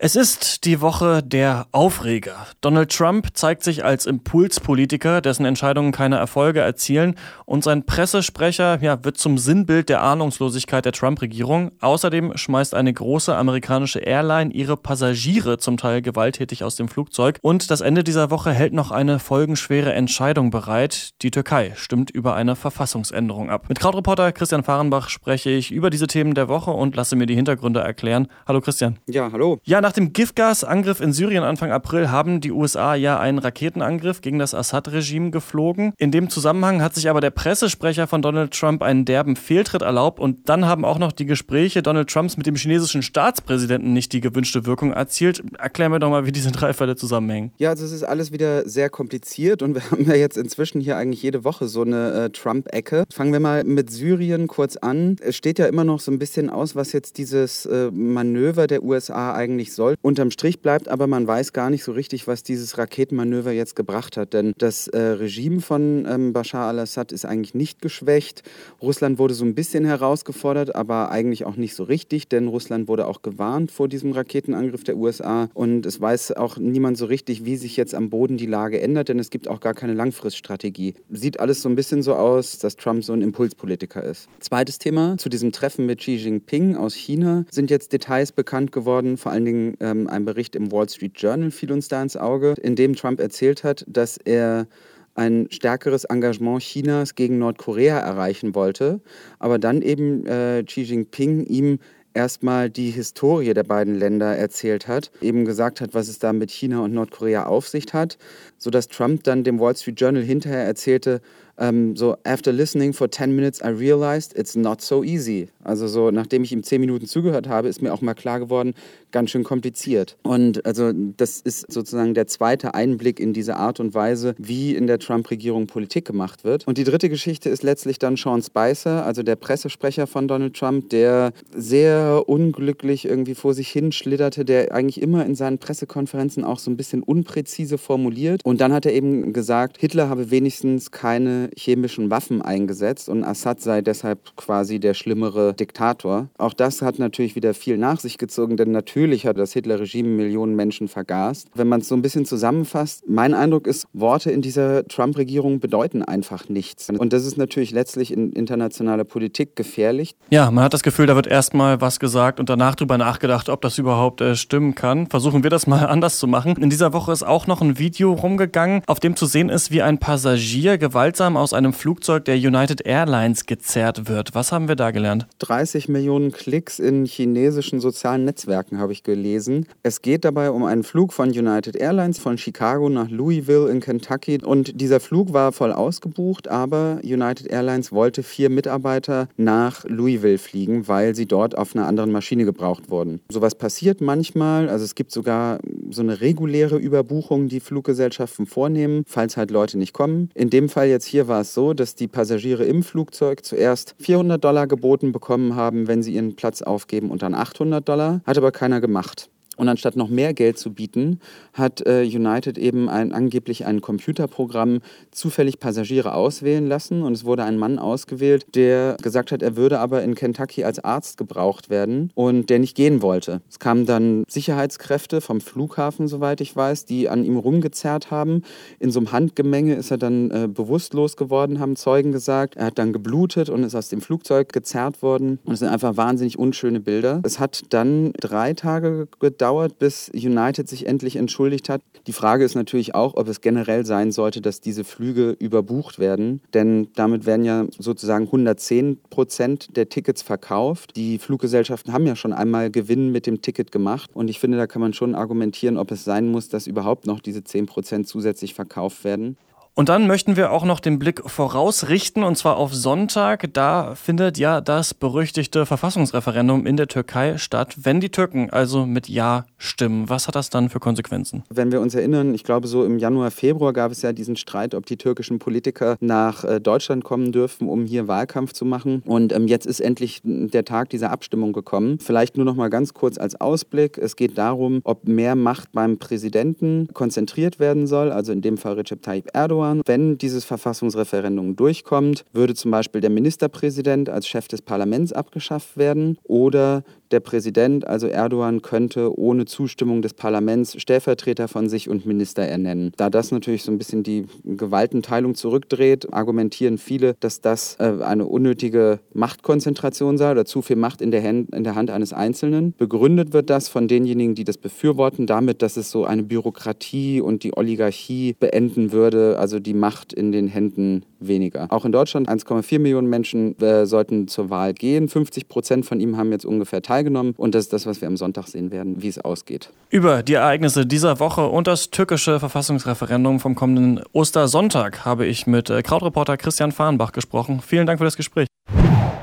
Es ist die Woche der Aufreger. Donald Trump zeigt sich als Impulspolitiker, dessen Entscheidungen keine Erfolge erzielen und sein Pressesprecher ja, wird zum Sinnbild der Ahnungslosigkeit der Trump-Regierung. Außerdem schmeißt eine große amerikanische Airline ihre Passagiere zum Teil gewalttätig aus dem Flugzeug und das Ende dieser Woche hält noch eine folgenschwere Entscheidung bereit. Die Türkei stimmt über eine Verfassungsänderung ab. Mit Krautreporter Christian Fahrenbach spreche ich über diese Themen der Woche und lasse mir die Hintergründe erklären. Hallo Christian. Ja, hallo. Ja, nach dem Giftgasangriff in Syrien Anfang April haben die USA ja einen Raketenangriff gegen das Assad-Regime geflogen. In dem Zusammenhang hat sich aber der Pressesprecher von Donald Trump einen derben Fehltritt erlaubt und dann haben auch noch die Gespräche Donald Trumps mit dem chinesischen Staatspräsidenten nicht die gewünschte Wirkung erzielt. Erklär mir doch mal, wie diese drei Fälle zusammenhängen. Ja, also es ist alles wieder sehr kompliziert und wir haben ja jetzt inzwischen hier eigentlich jede Woche so eine äh, Trump-Ecke. Fangen wir mal mit Syrien kurz an. Es steht ja immer noch so ein bisschen aus, was jetzt dieses äh, Manöver der USA eigentlich soll. Unterm Strich bleibt aber, man weiß gar nicht so richtig, was dieses Raketenmanöver jetzt gebracht hat. Denn das äh, Regime von ähm, Bashar al-Assad ist eigentlich nicht geschwächt. Russland wurde so ein bisschen herausgefordert, aber eigentlich auch nicht so richtig, denn Russland wurde auch gewarnt vor diesem Raketenangriff der USA. Und es weiß auch niemand so richtig, wie sich jetzt am Boden die Lage ändert, denn es gibt auch gar keine Langfriststrategie. Sieht alles so ein bisschen so aus, dass Trump so ein Impulspolitiker ist. Zweites Thema, zu diesem Treffen mit Xi Jinping aus China sind jetzt Details bekannt geworden, vor allen Dingen ähm, ein Bericht im Wall Street Journal fiel uns da ins Auge, in dem Trump erzählt hat, dass er ein stärkeres Engagement Chinas gegen Nordkorea erreichen wollte, aber dann eben äh, Xi Jinping ihm erstmal die Historie der beiden Länder erzählt hat, eben gesagt hat, was es da mit China und Nordkorea auf sich hat, sodass Trump dann dem Wall Street Journal hinterher erzählte, ähm, so, after listening for 10 minutes, I realized it's not so easy. Also so, nachdem ich ihm 10 Minuten zugehört habe, ist mir auch mal klar geworden, ganz schön kompliziert. Und also das ist sozusagen der zweite Einblick in diese Art und Weise, wie in der Trump-Regierung Politik gemacht wird. Und die dritte Geschichte ist letztlich dann Sean Spicer, also der Pressesprecher von Donald Trump, der sehr unglücklich irgendwie vor sich hin schlitterte, der eigentlich immer in seinen Pressekonferenzen auch so ein bisschen unpräzise formuliert. Und dann hat er eben gesagt, Hitler habe wenigstens keine chemischen Waffen eingesetzt und Assad sei deshalb quasi der schlimmere Diktator. Auch das hat natürlich wieder viel nach sich gezogen, denn natürlich hat das Hitler-Regime Millionen Menschen vergast. Wenn man es so ein bisschen zusammenfasst, mein Eindruck ist, Worte in dieser Trump-Regierung bedeuten einfach nichts. Und das ist natürlich letztlich in internationaler Politik gefährlich. Ja, man hat das Gefühl, da wird erstmal was gesagt und danach drüber nachgedacht, ob das überhaupt äh, stimmen kann. Versuchen wir das mal anders zu machen. In dieser Woche ist auch noch ein Video rumgegangen, auf dem zu sehen ist, wie ein Passagier gewaltsam aus einem Flugzeug der United Airlines gezerrt wird. Was haben wir da gelernt? 30 Millionen Klicks in chinesischen sozialen Netzwerken habe ich gelesen. Es geht dabei um einen Flug von United Airlines von Chicago nach Louisville in Kentucky. Und dieser Flug war voll ausgebucht, aber United Airlines wollte vier Mitarbeiter nach Louisville fliegen, weil sie dort auf einer anderen Maschine gebraucht wurden. Sowas passiert manchmal. Also es gibt sogar so eine reguläre Überbuchung, die Fluggesellschaften vornehmen, falls halt Leute nicht kommen. In dem Fall jetzt hier war es so, dass die Passagiere im Flugzeug zuerst 400 Dollar geboten bekommen haben, wenn sie ihren Platz aufgeben und dann 800 Dollar. Hat aber keiner gemacht. Und anstatt noch mehr Geld zu bieten, hat äh, United eben ein, angeblich ein Computerprogramm zufällig Passagiere auswählen lassen. Und es wurde ein Mann ausgewählt, der gesagt hat, er würde aber in Kentucky als Arzt gebraucht werden und der nicht gehen wollte. Es kamen dann Sicherheitskräfte vom Flughafen, soweit ich weiß, die an ihm rumgezerrt haben. In so einem Handgemenge ist er dann äh, bewusstlos geworden, haben Zeugen gesagt. Er hat dann geblutet und ist aus dem Flugzeug gezerrt worden. Und es sind einfach wahnsinnig unschöne Bilder. Es hat dann drei Tage gedauert gedauert, bis United sich endlich entschuldigt hat. Die Frage ist natürlich auch, ob es generell sein sollte, dass diese Flüge überbucht werden. Denn damit werden ja sozusagen 110 Prozent der Tickets verkauft. Die Fluggesellschaften haben ja schon einmal Gewinn mit dem Ticket gemacht. Und ich finde, da kann man schon argumentieren, ob es sein muss, dass überhaupt noch diese 10 Prozent zusätzlich verkauft werden. Und dann möchten wir auch noch den Blick vorausrichten, und zwar auf Sonntag. Da findet ja das berüchtigte Verfassungsreferendum in der Türkei statt. Wenn die Türken also mit Ja stimmen, was hat das dann für Konsequenzen? Wenn wir uns erinnern, ich glaube, so im Januar, Februar gab es ja diesen Streit, ob die türkischen Politiker nach äh, Deutschland kommen dürfen, um hier Wahlkampf zu machen. Und ähm, jetzt ist endlich der Tag dieser Abstimmung gekommen. Vielleicht nur noch mal ganz kurz als Ausblick. Es geht darum, ob mehr Macht beim Präsidenten konzentriert werden soll, also in dem Fall Recep Tayyip Erdogan Erdogan. Wenn dieses Verfassungsreferendum durchkommt, würde zum Beispiel der Ministerpräsident als Chef des Parlaments abgeschafft werden oder der Präsident, also Erdogan, könnte ohne Zustimmung des Parlaments Stellvertreter von sich und Minister ernennen. Da das natürlich so ein bisschen die Gewaltenteilung zurückdreht, argumentieren viele, dass das äh, eine unnötige Machtkonzentration sei oder zu viel Macht in der, Hand, in der Hand eines Einzelnen. Begründet wird das von denjenigen, die das befürworten, damit, dass es so eine Bürokratie und die Oligarchie beenden würde, also die Macht in den Händen weniger. Auch in Deutschland 1,4 Millionen Menschen äh, sollten zur Wahl gehen. 50 Prozent von ihm haben jetzt ungefähr teilgenommen. Und das ist das, was wir am Sonntag sehen werden, wie es ausgeht. Über die Ereignisse dieser Woche und das türkische Verfassungsreferendum vom kommenden Ostersonntag habe ich mit äh, Krautreporter Christian Fahrenbach gesprochen. Vielen Dank für das Gespräch.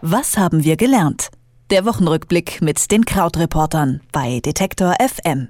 Was haben wir gelernt? Der Wochenrückblick mit den Krautreportern bei Detektor FM.